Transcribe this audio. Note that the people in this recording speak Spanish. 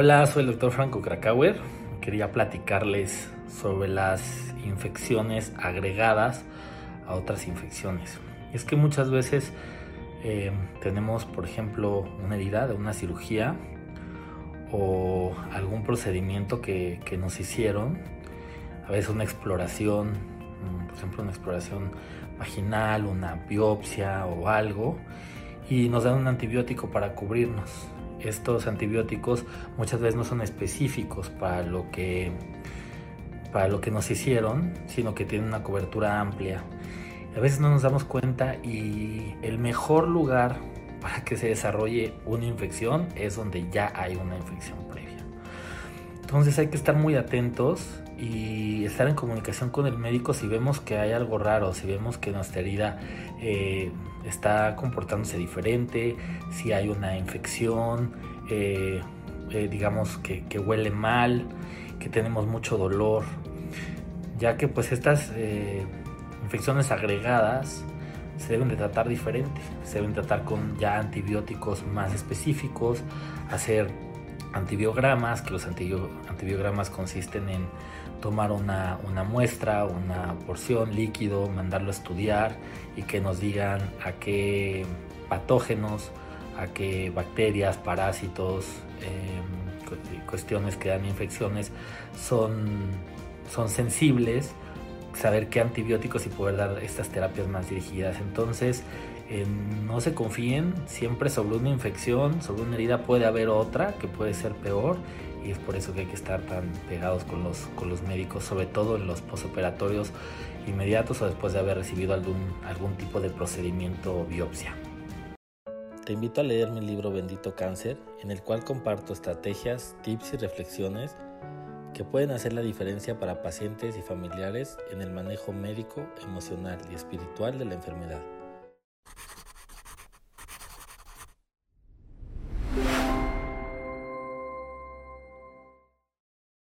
Hola, soy el doctor Franco Krakauer. Quería platicarles sobre las infecciones agregadas a otras infecciones. Es que muchas veces eh, tenemos, por ejemplo, una herida de una cirugía o algún procedimiento que, que nos hicieron, a veces una exploración, por ejemplo, una exploración vaginal, una biopsia o algo, y nos dan un antibiótico para cubrirnos estos antibióticos muchas veces no son específicos para lo que para lo que nos hicieron, sino que tienen una cobertura amplia. A veces no nos damos cuenta y el mejor lugar para que se desarrolle una infección es donde ya hay una infección. Entonces hay que estar muy atentos y estar en comunicación con el médico si vemos que hay algo raro, si vemos que nuestra herida eh, está comportándose diferente, si hay una infección, eh, eh, digamos que, huele mal, que tenemos mucho dolor, ya que pues estas infecciones agregadas se deben de tratar diferente, se deben tratar con ya antibióticos más específicos, hacer antibiogramas, que los antibiogramas consisten en tomar una, muestra, una porción líquido, mandarlo a estudiar y que nos digan a qué patógenos, a qué bacterias, parásitos, em, cuestiones que dan infecciones son, son sensibles, saber qué antibióticos y poder dar estas terapias más dirigidas. Entonces, no se confíen, siempre sobre una infección, sobre una herida puede haber otra que puede ser peor y es por eso que hay que estar tan pegados con los, con los médicos, sobre todo en los posoperatorios inmediatos o después de haber recibido algún, algún tipo de procedimiento o biopsia. Te invito a leer mi libro Bendito Cáncer, en el cual comparto estrategias, tips y reflexiones que pueden hacer la diferencia para pacientes y familiares en el manejo médico, emocional y espiritual de la enfermedad.